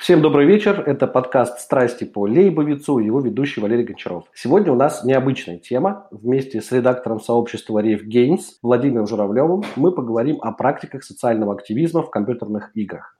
Всем добрый вечер. Это подкаст «Страсти по Лейбовицу» и его ведущий Валерий Гончаров. Сегодня у нас необычная тема. Вместе с редактором сообщества Рейв Games Владимиром Журавлевым мы поговорим о практиках социального активизма в компьютерных играх.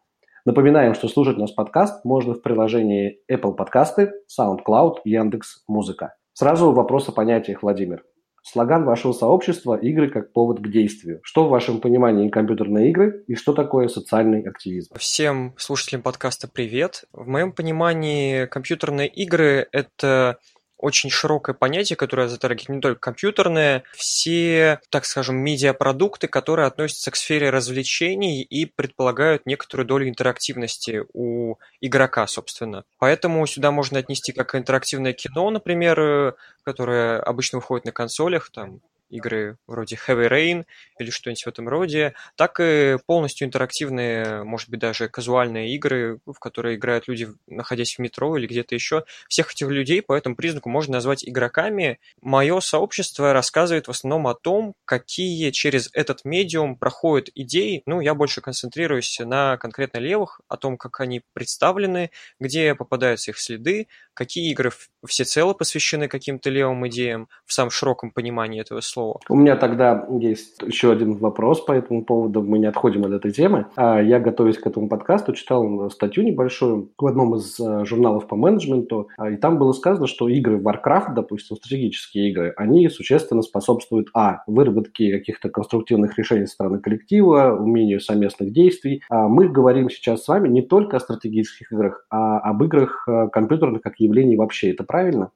Напоминаем, что слушать наш подкаст можно в приложении Apple Podcasts, SoundCloud, Яндекс Музыка. Сразу вопрос о понятиях, Владимир. Слоган вашего сообщества – игры как повод к действию. Что в вашем понимании компьютерные игры и что такое социальный активизм? Всем слушателям подкаста привет. В моем понимании компьютерные игры – это очень широкое понятие, которое затрагивает не только компьютерные, все, так скажем, медиапродукты, которые относятся к сфере развлечений и предполагают некоторую долю интерактивности у игрока, собственно. Поэтому сюда можно отнести как интерактивное кино, например, э, которое обычно выходит на консолях, там игры вроде Heavy Rain или что-нибудь в этом роде, так и полностью интерактивные, может быть, даже казуальные игры, в которые играют люди, находясь в метро или где-то еще. Всех этих людей по этому признаку можно назвать игроками. Мое сообщество рассказывает в основном о том, какие через этот медиум проходят идеи. Ну, я больше концентрируюсь на конкретно левых, о том, как они представлены, где попадаются их следы, какие игры всецело посвящены каким-то левым идеям в самом широком понимании этого слова. У меня тогда есть еще один вопрос по этому поводу. Мы не отходим от этой темы. А я, готовясь к этому подкасту, читал статью небольшую в одном из э, журналов по менеджменту, а, и там было сказано, что игры Warcraft, допустим, стратегические игры, они существенно способствуют, а, выработке каких-то конструктивных решений со стороны коллектива, умению совместных действий. А мы говорим сейчас с вами не только о стратегических играх, а об играх э, компьютерных как явлений вообще. Это правильно?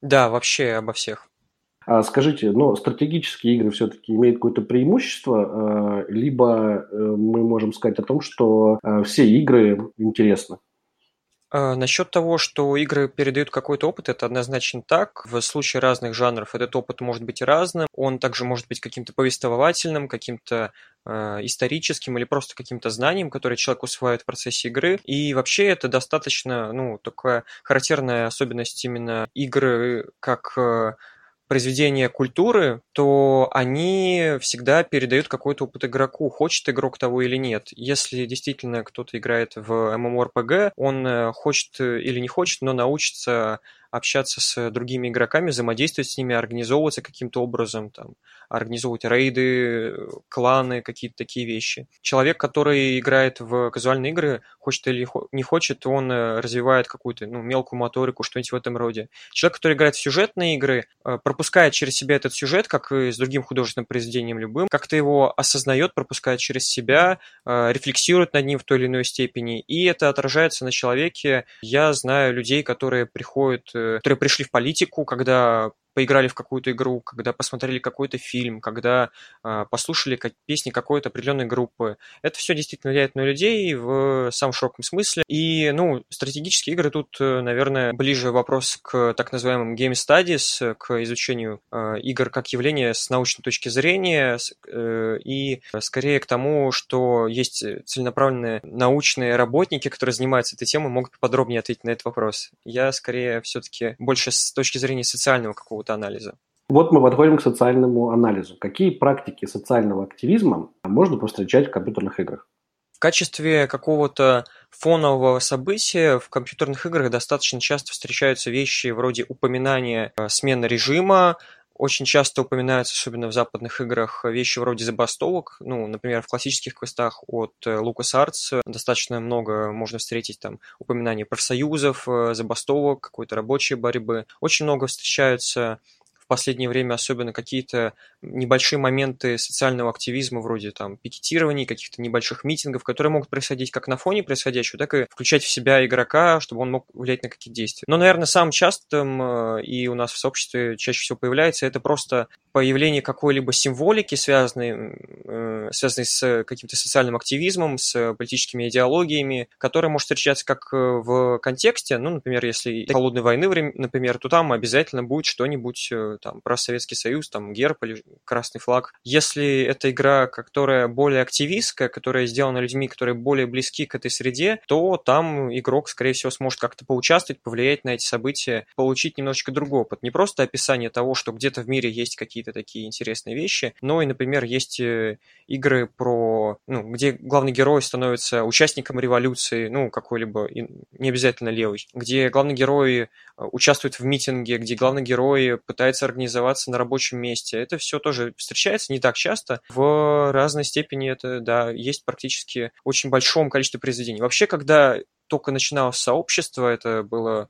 Да, вообще обо всех. А скажите, но стратегические игры все-таки имеют какое-то преимущество, э, либо э, мы можем сказать о том, что э, все игры интересны? А, насчет того, что игры передают какой-то опыт, это однозначно так. В случае разных жанров этот опыт может быть разным. Он также может быть каким-то повествовательным, каким-то э, историческим или просто каким-то знанием, которое человек усваивает в процессе игры. И вообще это достаточно, ну, такая характерная особенность именно игры как э, произведения культуры, то они всегда передают какой-то опыт игроку, хочет игрок того или нет. Если действительно кто-то играет в MMORPG, он э, хочет или не хочет, но научится общаться с другими игроками, взаимодействовать с ними, организовываться каким-то образом, там, организовывать рейды, кланы, какие-то такие вещи. Человек, который играет в казуальные игры, хочет или не хочет, он э, развивает какую-то ну, мелкую моторику, что-нибудь в этом роде. Человек, который играет в сюжетные игры, э, пропускает через себя этот сюжет, как и с другим художественным произведением любым, как-то его осознает, пропускает через себя, э, рефлексирует над ним в той или иной степени, и это отражается на человеке. Я знаю людей, которые приходят которые пришли в политику, когда поиграли в какую-то игру, когда посмотрели какой-то фильм, когда э, послушали как, песни какой-то определенной группы. Это все действительно влияет на людей в самом широком смысле. И, ну, стратегические игры тут, э, наверное, ближе вопрос к так называемым game studies, к изучению э, игр как явления с научной точки зрения, э, и скорее к тому, что есть целенаправленные научные работники, которые занимаются этой темой, могут подробнее ответить на этот вопрос. Я скорее все-таки больше с точки зрения социального какого какого-то анализа. Вот мы подходим к социальному анализу. Какие практики социального активизма можно повстречать в компьютерных играх? В качестве какого-то фонового события в компьютерных играх достаточно часто встречаются вещи вроде упоминания э, смены режима, очень часто упоминаются, особенно в западных играх, вещи вроде забастовок. Ну, например, в классических квестах от э, LucasArts достаточно много можно встретить там упоминаний профсоюзов, э, забастовок, какой-то рабочей борьбы. Очень много встречаются последнее время особенно какие-то небольшие моменты социального активизма, вроде там пикетирований, каких-то небольших митингов, которые могут происходить как на фоне происходящего, так и включать в себя игрока, чтобы он мог влиять на какие-то действия. Но, наверное, самым частым э, и у нас в сообществе чаще всего появляется это просто появление какой-либо символики, связанной, э, связанной с каким-то социальным активизмом, с политическими идеологиями, которая может встречаться как э, в контексте, ну, например, если холодной войны, например, то там обязательно будет что-нибудь там, про Советский Союз, там, герб или красный флаг. Если это игра, которая более активистская, которая сделана людьми, которые более близки к этой среде, то там игрок, скорее всего, сможет как-то поучаствовать, повлиять на эти события, получить немножечко другой опыт. Не просто описание того, что где-то в мире есть какие какие-то такие интересные вещи. Но и, например, есть э, игры про, ну, где главный герой становится участником революции, ну, какой-либо, не обязательно левый, где главный герой э, участвует в митинге, где главный герой пытается организоваться на рабочем месте. Это все тоже встречается не так часто. В разной степени это, да, есть практически очень большом количестве произведений. Вообще, когда только начиналось сообщество, это было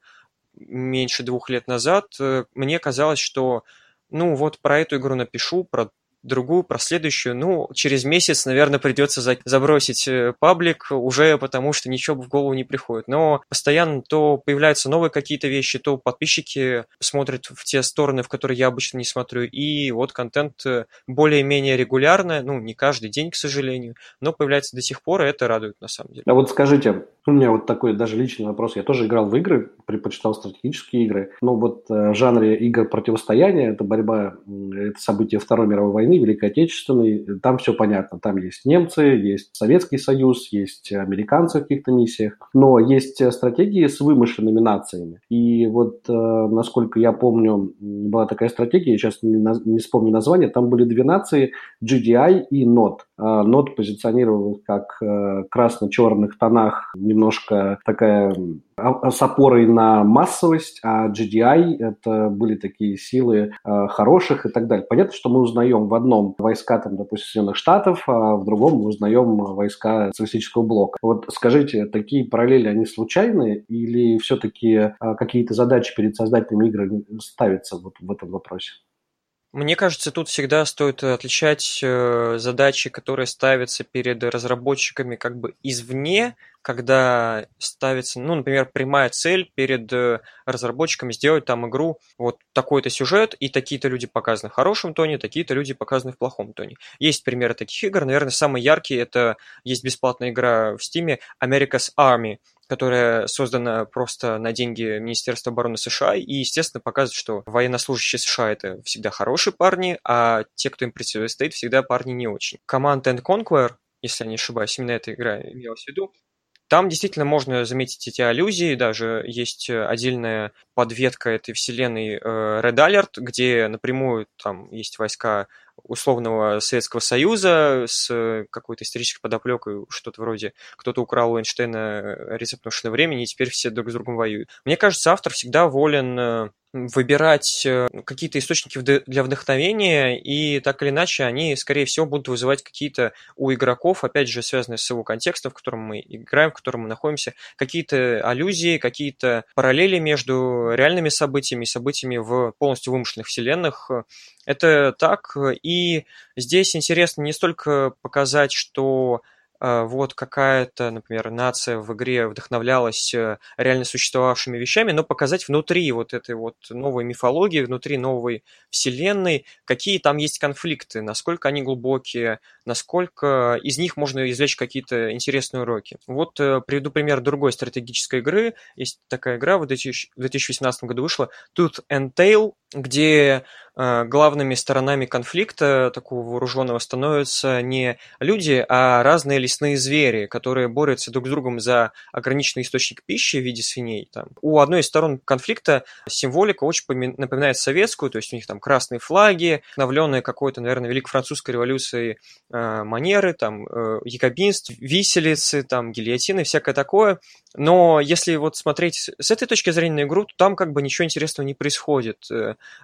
меньше двух лет назад, э, мне казалось, что ну вот про эту игру напишу, про другую, про следующую. Ну, через месяц, наверное, придется за забросить э, паблик уже потому, что ничего в голову не приходит. Но постоянно то появляются новые какие-то вещи, то подписчики смотрят в те стороны, в которые я обычно не смотрю. И вот контент э, более-менее регулярно, ну, не каждый день, к сожалению, но появляется до сих пор, и это радует на самом деле. А вот скажите, у меня вот такой даже личный вопрос. Я тоже играл в игры, предпочитал стратегические игры. Но вот э, в жанре игр противостояния, это борьба, это события Второй мировой войны, Великой Отечественной, там все понятно. Там есть немцы, есть Советский Союз, есть американцы в каких-то миссиях. Но есть стратегии с вымышленными нациями. И вот, э, насколько я помню, была такая стратегия, я сейчас не, не вспомню название, там были две нации, GDI и NOT. Нот позиционировал как э, красно-черных тонах немножко такая а, с опорой на массовость, а GDI это были такие силы э, хороших и так далее. Понятно, что мы узнаем в одном войска, там, допустим, Соединенных Штатов, а в другом мы узнаем войска социалистического блока. Вот скажите, такие параллели, они случайны или все-таки э, какие-то задачи перед создателями игры ставятся вот в этом вопросе? Мне кажется, тут всегда стоит отличать э, задачи, которые ставятся перед разработчиками как бы извне, когда ставится, ну, например, прямая цель перед э, разработчиками сделать там игру, вот такой-то сюжет, и такие-то люди показаны в хорошем тоне, такие-то люди показаны в плохом тоне. Есть примеры таких игр, наверное, самый яркий это есть бесплатная игра в Steam America's Army, которая создана просто на деньги Министерства обороны США и, естественно, показывает, что военнослужащие США это всегда хорошие парни, а те, кто им противостоит, всегда парни не очень. Command and Conquer, если я не ошибаюсь, именно эта игра имелась в виду, там действительно можно заметить эти аллюзии, даже есть отдельная подветка этой вселенной э, Red Alert, где напрямую там есть войска условного Советского Союза с какой-то исторической подоплекой, что-то вроде кто-то украл у Эйнштейна рецепт машины времени, и теперь все друг с другом воюют. Мне кажется, автор всегда волен э, выбирать э, какие-то источники для вдохновения, и так или иначе они, скорее всего, будут вызывать какие-то у игроков, опять же, связанные с его контекстом, в котором мы играем, в котором мы находимся, какие-то аллюзии, какие-то параллели между реальными событиями и событиями в полностью вымышленных вселенных. Это так, и здесь интересно не столько показать, что а, вот какая-то, например, нация в игре вдохновлялась э, реально существовавшими вещами, но показать внутри вот этой вот новой мифологии, внутри новой вселенной, какие там есть конфликты, насколько они глубокие, насколько из них можно извлечь какие-то интересные уроки. Вот э, приведу пример другой стратегической игры. Есть такая игра, в 2018 году вышла, Tooth and Tail, где э, главными сторонами конфликта такого вооруженного становятся не люди, а разные лесные звери, которые борются друг с другом за ограниченный источник пищи в виде свиней. Там. У одной из сторон конфликта символика очень напоминает советскую, то есть у них там красные флаги, вдохновленные какой-то, наверное, Великой Французской революцией э, манеры, там, э, якобинств, виселицы, там, гильотины, всякое такое. Но если вот смотреть с этой точки зрения на игру, то там как бы ничего интересного не происходит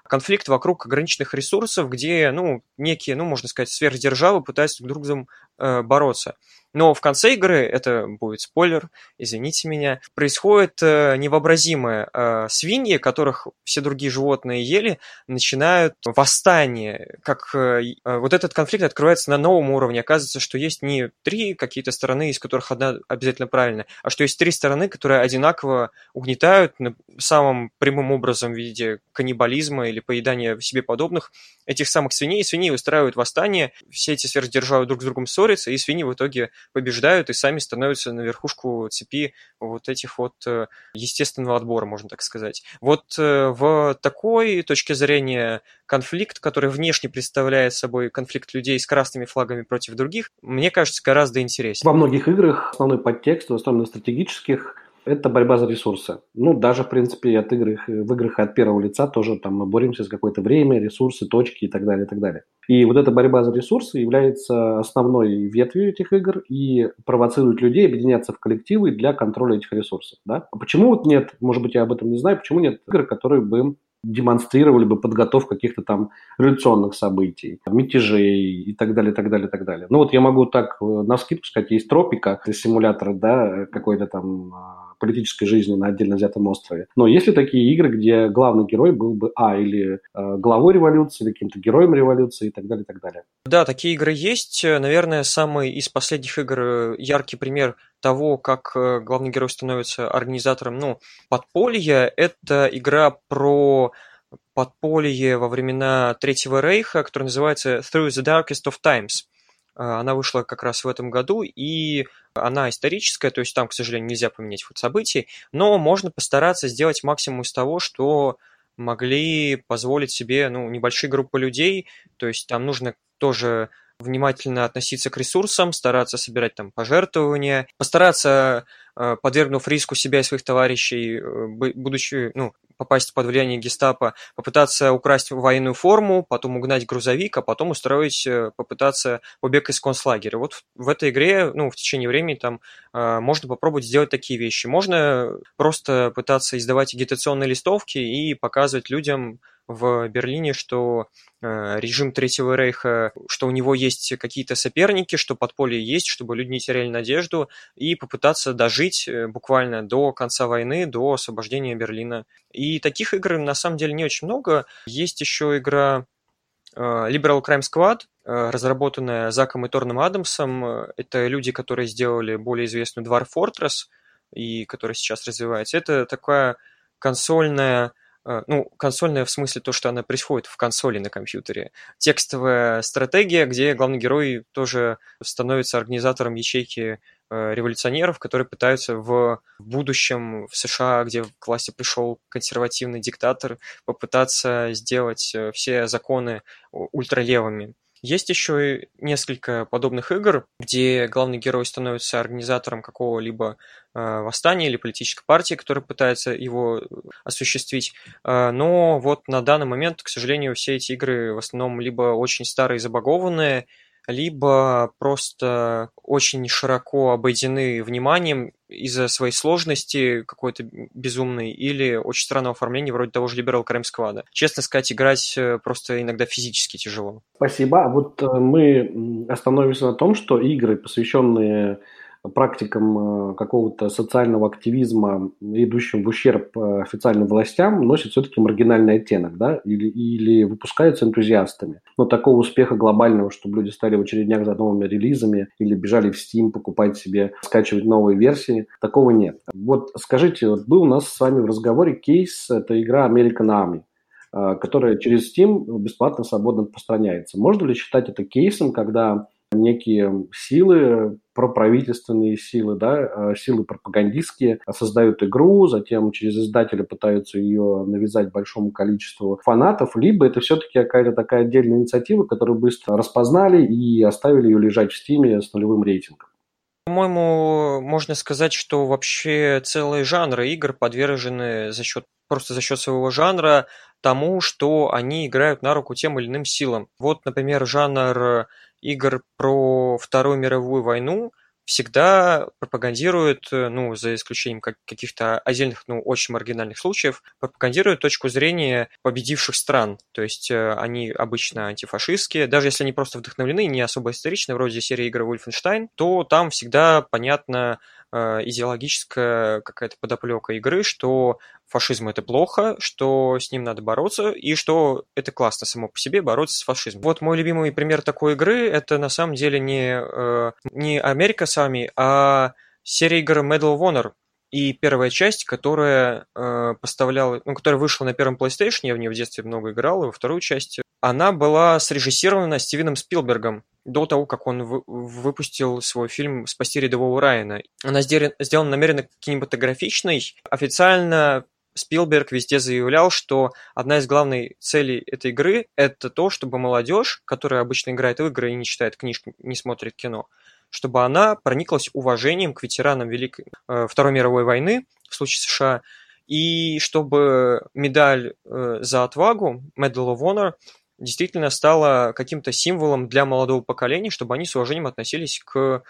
конфликт вокруг ограниченных ресурсов, где, ну, некие, ну, можно сказать, сверхдержавы пытаются друг с другом э, бороться. Но в конце игры, это будет спойлер, извините меня, происходит э, невообразимое. Э, свиньи, которых все другие животные ели, начинают восстание. Как э, вот этот конфликт открывается на новом уровне. Оказывается, что есть не три какие-то стороны, из которых одна обязательно правильная, а что есть три стороны, которые одинаково угнетают самым прямым образом в виде каннибализма или поедания себе подобных этих самых свиней. Свиньи устраивают восстание, все эти сверхдержавы друг с другом ссорятся, и свиньи в итоге побеждают и сами становятся на верхушку цепи вот этих вот э, естественного отбора, можно так сказать. Вот э, в такой точке зрения конфликт, который внешне представляет собой конфликт людей с красными флагами против других, мне кажется, гораздо интереснее. Во многих играх основной подтекст, в основном стратегических, это борьба за ресурсы. Ну, даже, в принципе, от игр, в играх от первого лица тоже там мы боремся за какое-то время, ресурсы, точки и так далее, и так далее. И вот эта борьба за ресурсы является основной ветвью этих игр и провоцирует людей объединяться в коллективы для контроля этих ресурсов. Да? А почему вот нет, может быть, я об этом не знаю, почему нет игр, которые бы демонстрировали бы подготовку каких-то там революционных событий, мятежей и так далее, так далее, так далее. Ну вот я могу так э, на скидку сказать, есть тропика, симулятор, да, какой-то там а, политической жизни на отдельно взятом острове. Но есть ли такие игры, где главный герой был бы, а, или э, главой революции, или каким-то героем революции и так далее, и так далее? Да, такие игры есть. Наверное, самый из последних игр э, яркий пример того, как э, главный герой становится организатором, ну, подполья, это игра про подполье во времена Третьего Рейха, которая называется Through the Darkest of Times. Э, она вышла как раз в этом году, и она историческая, то есть там, к сожалению, нельзя поменять ход событий, но можно постараться сделать максимум из того, что могли позволить себе ну, небольшие группы людей, то есть там нужно тоже внимательно относиться к ресурсам, стараться собирать там пожертвования, постараться, э, подвергнув риску себя и своих товарищей, э, будучи, ну, попасть под влияние гестапо, попытаться украсть военную форму, потом угнать грузовик, а потом устроить, э, попытаться побег из концлагеря. Вот в этой игре, ну, в течение времени там можно попробовать сделать такие вещи. Можно просто пытаться издавать агитационные листовки и показывать людям, в Берлине, что э, режим Третьего Рейха, что у него есть какие-то соперники, что подполье есть, чтобы люди не теряли надежду, и попытаться дожить э, буквально до конца войны, до освобождения Берлина. И таких игр на самом деле не очень много. Есть еще игра э, Liberal Crime Squad, разработанная Заком и Торном Адамсом. Это люди, которые сделали более известную Dwarf Fortress, и которая сейчас развивается. Это такая консольная ну, консольная в смысле то, что она происходит в консоли на компьютере. Текстовая стратегия, где главный герой тоже становится организатором ячейки э, революционеров, которые пытаются в будущем в США, где к власти пришел консервативный диктатор, попытаться сделать э, все законы ультралевыми. Есть еще несколько подобных игр, где главный герой становится организатором какого-либо э, восстания или политической партии, которая пытается его осуществить. Э, но вот на данный момент, к сожалению, все эти игры в основном либо очень старые, забагованные, либо просто очень широко обойдены вниманием из-за своей сложности какой-то безумной или очень странного оформления вроде того же Liberal Crime Squad. Честно сказать, играть э, просто иногда физически тяжело. Спасибо. А вот э, мы остановимся на том, что игры, посвященные практикам э, какого-то социального активизма, идущим в ущерб э, официальным властям, носит все-таки маргинальный оттенок, да, или, или выпускаются энтузиастами. Но такого успеха глобального, чтобы люди стали в очередях за новыми релизами или бежали в Steam покупать себе, скачивать новые версии, такого нет. Вот скажите, вот был у нас с вами в разговоре кейс, это игра American Army э, которая через Steam бесплатно, свободно распространяется. Можно ли считать это кейсом, когда некие силы, проправительственные силы, да, э, силы пропагандистские создают игру, затем через издателя пытаются ее навязать большому количеству фанатов, либо это все-таки какая-то такая отдельная инициатива, которую быстро распознали и оставили ее лежать в стиме с нулевым рейтингом. По-моему, можно сказать, что вообще целые жанры игр подвержены за счет просто за счет своего жанра тому, что они играют на руку тем или иным силам. Вот, например, жанр игр про Вторую мировую войну всегда пропагандируют, э, ну, за исключением каких-то отдельных, ну, очень маргинальных случаев, пропагандируют точку зрения победивших стран. То есть э, они обычно антифашистские, даже если они просто вдохновлены, не особо историчны, вроде серии игр Wolfenstein, то там всегда понятно идеологическая какая-то подоплека игры, что фашизм это плохо, что с ним надо бороться, и что это классно само по себе бороться с фашизмом. Вот мой любимый пример такой игры это на самом деле не, э, не Америка сами, а серия игр Medal of Honor. И первая часть, которая э, поставляла, ну, которая вышла на первом PlayStation, я в нее в детстве много играл, и во вторую часть, она была срежиссирована Стивеном Спилбергом до того, как он вы, выпустил свой фильм «Спасти рядового Райана». Она сделана намеренно кинематографичной. Официально Спилберг везде заявлял, что одна из главных целей этой игры – это то, чтобы молодежь, которая обычно играет в игры и не читает книжки, не смотрит кино, чтобы она прониклась уважением к ветеранам Великой э, Второй мировой войны, в случае США, и чтобы медаль э, за отвагу, Medal of Honor, действительно стала каким-то символом для молодого поколения, чтобы они с уважением относились к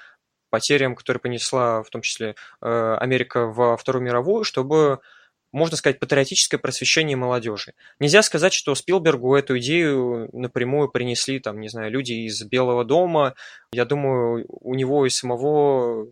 потерям, которые понесла в том числе э, Америка во Вторую мировую, чтобы можно сказать, патриотическое просвещение молодежи. Нельзя сказать, что Спилбергу эту идею напрямую принесли, там, не знаю, люди из Белого дома. Я думаю, у него и самого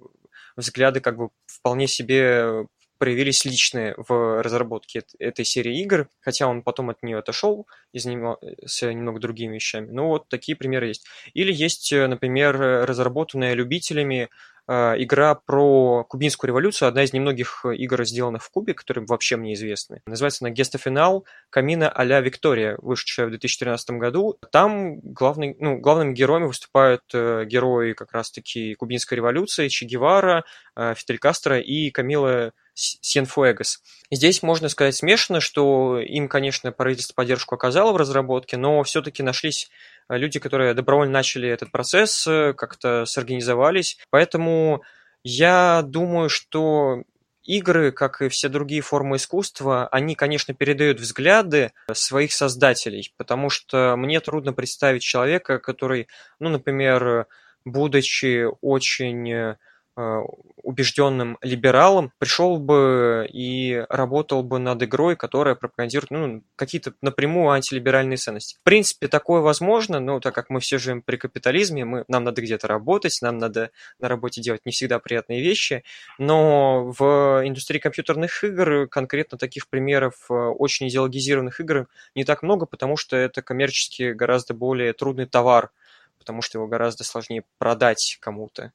взгляды как бы вполне себе проявились личные в разработке этой серии игр, хотя он потом от нее отошел из него, с немного другими вещами. Ну вот такие примеры есть. Или есть, например, разработанная любителями игра про кубинскую революцию, одна из немногих игр, сделанных в Кубе, которые вообще мне известны. Называется она «Гестофинал Камина а-ля Виктория», вышедшая в 2013 году. Там главный, ну, главными героями выступают э, герои как раз-таки кубинской революции, Че Гевара, э, Фидель Кастро и Камила Сьенфуэгос. Здесь можно сказать смешано, что им, конечно, правительство поддержку оказало в разработке, но все-таки нашлись Э, люди, которые добровольно начали этот процесс, э, как-то сорганизовались. Поэтому я думаю, что игры, как и все другие формы искусства, они, конечно, передают взгляды своих создателей, потому что мне трудно представить человека, который, ну, например, будучи очень Э, убежденным либералом, пришел бы и работал бы над игрой, которая пропагандирует ну, какие-то напрямую антилиберальные ценности. В принципе, такое возможно, но так как мы все живем при капитализме, мы, нам надо где-то работать, нам надо на работе делать не всегда приятные вещи, но в индустрии компьютерных игр конкретно таких примеров э, очень идеологизированных игр не так много, потому что это коммерчески гораздо более трудный товар, потому что его гораздо сложнее продать кому-то.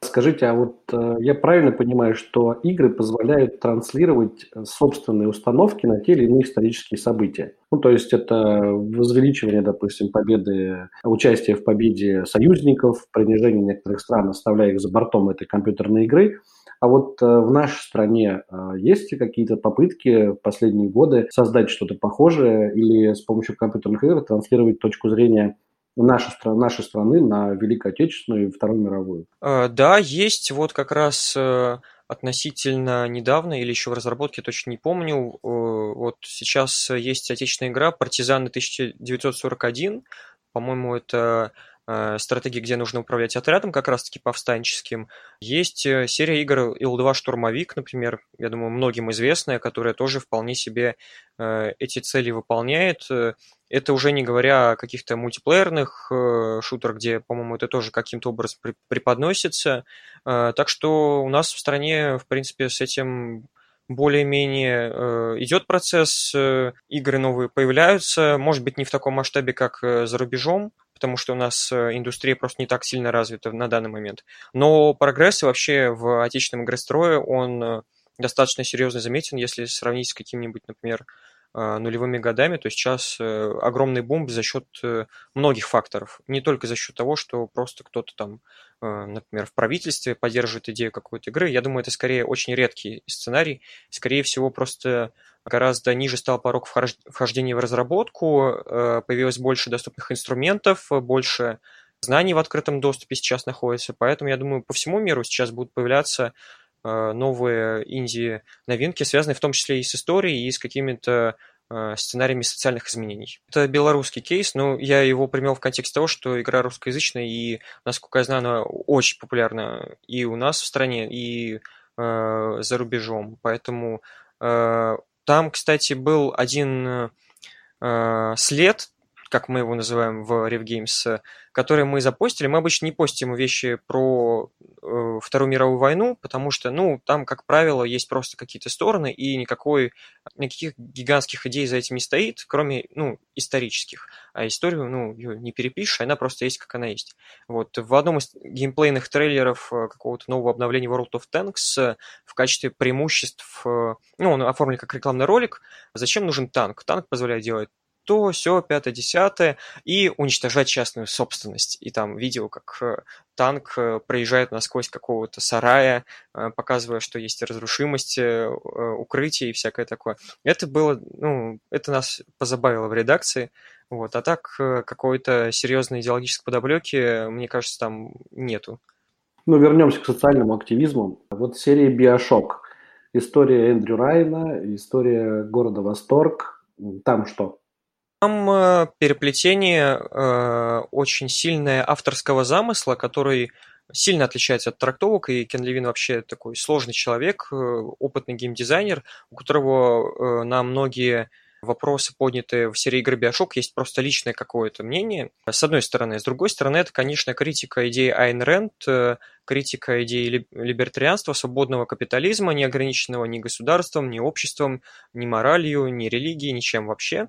Скажите, а вот э, я правильно понимаю, что игры позволяют транслировать э, собственные установки на те или иные исторические события? Ну, то есть это возвеличивание, допустим, победы, участие в победе союзников, принижение некоторых стран, оставляя их за бортом этой компьютерной игры. А вот э, в нашей стране есть какие-то попытки в последние годы создать что-то похожее или с помощью компьютерных игр транслировать точку зрения нашей, нашей страны на Великую Отечественную и Вторую мировую? Э, да, есть вот как раз э, относительно недавно или еще в разработке, точно не помню. Э, вот сейчас есть отечественная игра «Партизаны 1941». По-моему, это стратегии, где нужно управлять отрядом, как раз-таки повстанческим. Есть серия игр Ил-2 Штурмовик, например, я думаю, многим известная, которая тоже вполне себе эти цели выполняет. Это уже не говоря о каких-то мультиплеерных э, шутерах, где, по-моему, это тоже каким-то образом при- преподносится. Э, так что у нас в стране, в принципе, с этим более-менее э, идет процесс, э, игры новые появляются, может быть, не в таком масштабе, как э, за рубежом, потому что у нас э, индустрия просто не так сильно развита на данный момент. Но прогресс вообще в отечественном игрострое, он э, достаточно серьезно заметен, если сравнить с каким-нибудь, например, нулевыми годами, то сейчас э, огромный бум за счет э, многих факторов. Не только за счет того, что просто кто-то там, э, например, в правительстве поддерживает идею какой-то игры. Я думаю, это скорее очень редкий сценарий. Скорее всего, просто гораздо ниже стал порог вхождения в разработку, появилось больше доступных инструментов, больше знаний в открытом доступе сейчас находится. Поэтому, я думаю, по всему миру сейчас будут появляться новые инди-новинки, связанные в том числе и с историей, и с какими-то э, сценариями социальных изменений. Это белорусский кейс, но я его примел в контексте того, что игра русскоязычная, и, насколько я знаю, она очень популярна и у нас в стране, и э, за рубежом. Поэтому э, там, кстати, был один э, след как мы его называем в RevGames, которые мы запостили. Мы обычно не постим вещи про э, Вторую мировую войну, потому что, ну, там, как правило, есть просто какие-то стороны, и никакой, никаких гигантских идей за этим не стоит, кроме, ну, исторических. А историю, ну, ее не перепишешь, она просто есть, как она есть. Вот. В одном из геймплейных трейлеров э, какого-то нового обновления World of Tanks э, в качестве преимуществ, э, ну, он оформлен как рекламный ролик. Зачем нужен танк? Танк позволяет делать то, все, пятое, десятое, и уничтожать частную собственность. И там видео, как э, танк э, проезжает насквозь какого-то сарая, э, показывая, что есть разрушимость, укрытие и всякое такое. Это было, ну, это нас позабавило в редакции. Вот. А так какой-то серьезной идеологической подоплеки, мне кажется, там нету. Ну, вернемся к социальному активизму. Вот серия Биошок история Эндрю Райна, история города Восторг. Там что? Там э, переплетение э, очень сильное авторского замысла, который сильно отличается от трактовок, и Кен Левин вообще такой сложный человек, э, опытный геймдизайнер, у которого э, на многие вопросы, поднятые в серии игры Bioshock, есть просто личное какое-то мнение, с одной стороны. С другой стороны, это, конечно, критика идеи Айн Рэнд, э, критика идеи либертарианства, свободного капитализма, не ограниченного ни государством, ни обществом, ни моралью, ни религией, ничем вообще.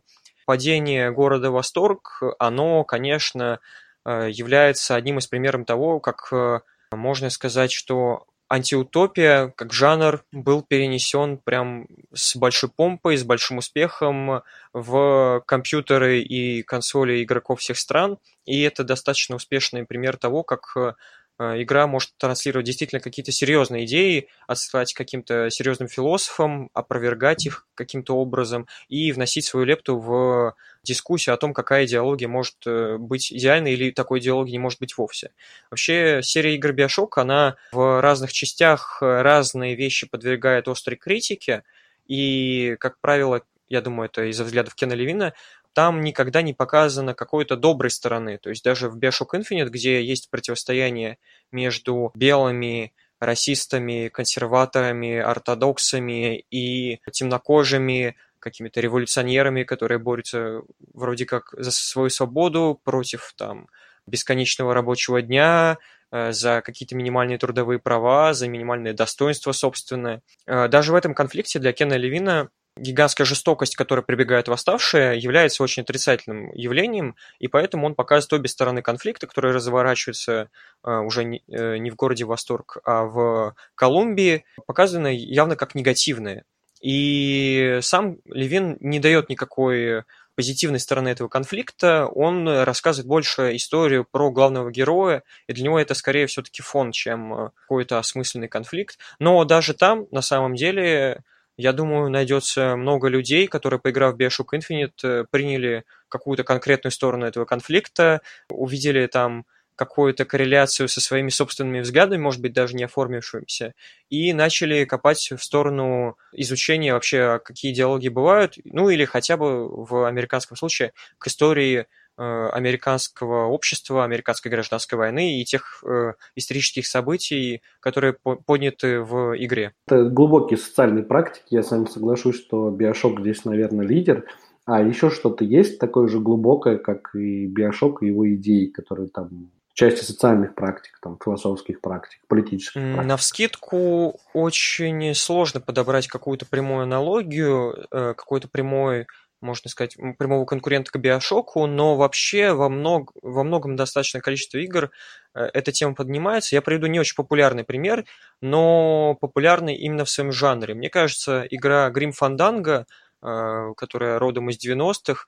Падение города Восторг, оно, конечно, э, является одним из примеров того, как э, можно сказать, что антиутопия как жанр был перенесен прям с большой помпой, с большим успехом в компьютеры и консоли игроков всех стран, и это достаточно успешный пример того, как Э, игра может транслировать действительно какие-то серьезные идеи, отсылать каким-то серьезным философам, опровергать их каким-то образом и вносить свою лепту в дискуссию о том, какая идеология может э, быть идеальной или такой идеологии не может быть вовсе. Вообще, серия игр Bioshock, она в разных частях разные вещи подвергает острой критике, и, как правило, я думаю, это из-за взглядов Кена Левина, там никогда не показано какой-то доброй стороны. То есть даже в Bioshock Infinite, где есть противостояние между белыми расистами, консерваторами, ортодоксами и темнокожими какими-то революционерами, которые борются вроде как за свою свободу против там бесконечного рабочего дня, э, за какие-то минимальные трудовые права, за минимальное достоинство собственное. Э, даже в этом конфликте для Кена Левина гигантская жестокость, которая прибегает восставшие, является очень отрицательным явлением, и поэтому он показывает обе стороны конфликта, которые разворачиваются э, уже э, не в городе Восторг, а в Колумбии, показаны явно как негативные. И сам Левин не дает никакой позитивной стороны этого конфликта, он рассказывает больше историю про главного героя, и для него это скорее все-таки фон, чем какой-то осмысленный конфликт. Но даже там, на самом деле, я думаю, найдется много людей, которые, поиграв в Bioshock Infinite, э, приняли какую-то конкретную сторону этого конфликта, увидели там какую-то корреляцию со своими собственными взглядами, может быть, даже не оформившимися, и начали копать в сторону изучения вообще, какие идеологии бывают, ну или хотя бы в американском случае к истории американского общества, американской гражданской войны и тех э, исторических событий, которые подняты в игре. Это глубокие социальные практики, я с вами соглашусь, что Биошок здесь, наверное, лидер. А еще что-то есть такое же глубокое, как и Биошок и его идеи, которые там части социальных практик, там, философских практик, политических практик. На вскидку очень сложно подобрать какую-то прямую аналогию, э, какой-то прямой можно сказать, прямого конкурента к Биошоку, но вообще во, мног, во многом достаточное количество игр э, эта тема поднимается. Я приведу не очень популярный пример, но популярный именно в своем жанре. Мне кажется, игра Grim Fandango, э, которая родом из 90-х,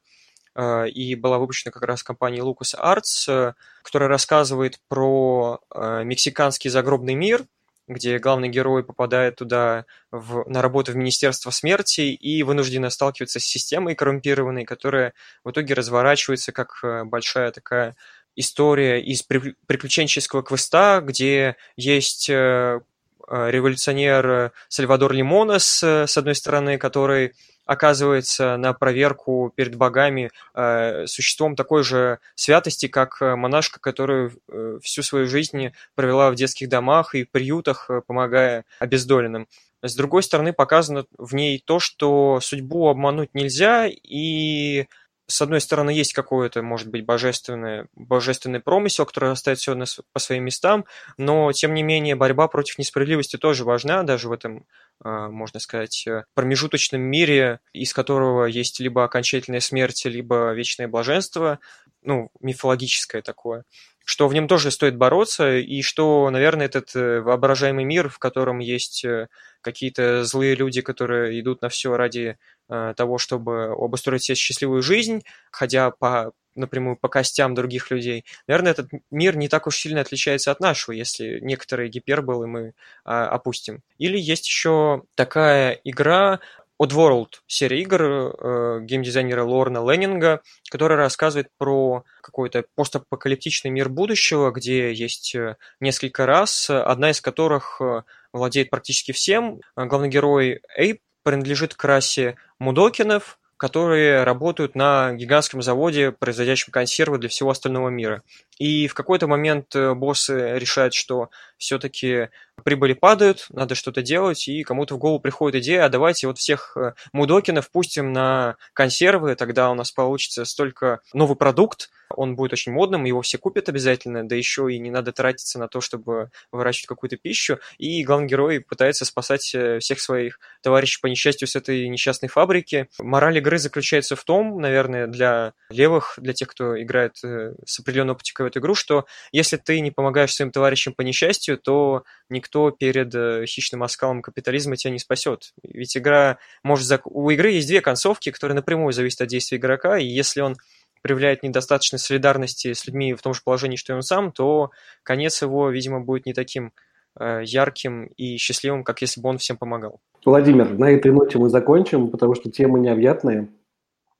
э, и была выпущена как раз компанией LucasArts, которая рассказывает про мексиканский загробный мир – где главный герой попадает туда в, на работу в Министерство смерти и вынужденно сталкивается с системой коррумпированной, которая в итоге разворачивается как э, большая такая история из приключенческого квеста, где есть э, революционер Сальвадор Лимонес, с одной стороны, который оказывается на проверку перед богами э, существом такой же святости, как э, монашка, которая э, всю свою жизнь провела в детских домах и приютах, э, помогая обездоленным. С другой стороны, показано в ней то, что судьбу обмануть нельзя, и с одной стороны, есть какое-то, может быть, божественное, божественный промысел, который оставит все на, по своим местам, но, тем не менее, борьба против несправедливости тоже важна, даже в этом, а, можно сказать, э, промежуточном мире, из которого есть либо окончательная смерть, либо вечное блаженство, ну, мифологическое такое что в нем тоже стоит бороться, и что, наверное, этот э, воображаемый мир, в котором есть э, какие-то злые люди, которые идут на все ради э, того, чтобы обустроить себе счастливую жизнь, ходя по напрямую по костям других людей. Наверное, этот мир не так уж сильно отличается от нашего, если некоторые гиперболы мы а, опустим. Или есть еще такая игра Oddworld серия игр э, геймдизайнера Лорна Леннинга, которая рассказывает про какой-то постапокалиптичный мир будущего, где есть э, несколько рас, одна из которых э, владеет практически всем. Главный герой Эйп принадлежит к расе Мудокинов, которые работают на гигантском заводе, производящем консервы для всего остального мира. И в какой-то момент э, боссы решают, что все-таки прибыли падают, надо что-то делать, и кому-то в голову приходит идея, а давайте вот всех э, мудокинов пустим на консервы, тогда у нас получится столько новый продукт, он будет очень модным, его все купят обязательно, да еще и не надо тратиться на то, чтобы выращивать какую-то пищу, и главный герой пытается спасать э, всех своих товарищей по несчастью с этой несчастной фабрики. Мораль игры заключается в том, наверное, для левых, для тех, кто играет с определенной оптикой эту игру, что если ты не помогаешь своим товарищам по несчастью, то никто перед э, хищным оскалом капитализма тебя не спасет. Ведь игра может... Зак... У игры есть две концовки, которые напрямую зависят от действия игрока, и если он проявляет недостаточной солидарности с людьми в том же положении, что и он сам, то конец его, видимо, будет не таким э, ярким и счастливым, как если бы он всем помогал. Владимир, на этой ноте мы закончим, потому что темы необъятные.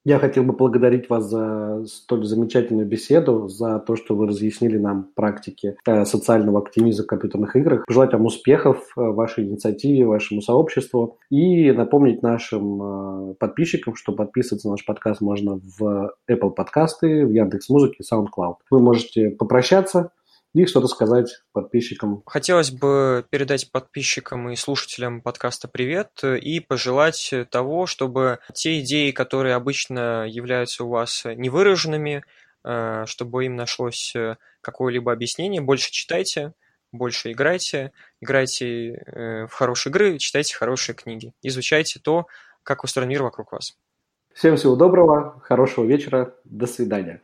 Я хотел бы благодарить вас за столь замечательную беседу, за то, что вы разъяснили нам практики э, социального активизма в компьютерных играх. Пожелать вам успехов э, вашей инициативе, вашему сообществу и напомнить нашим э, подписчикам, что подписываться на наш подкаст можно в Apple подкасты, в Яндекс.Музыке, SoundCloud. Вы можете попрощаться, и что-то сказать подписчикам. Хотелось бы передать подписчикам и слушателям подкаста привет и пожелать того, чтобы те идеи, которые обычно являются у вас невыраженными, э, чтобы им нашлось какое-либо объяснение. Больше читайте, больше играйте, играйте э, в хорошие игры, читайте хорошие книги, изучайте то, как устроен мир вокруг вас. Всем всего доброго, хорошего вечера, до свидания.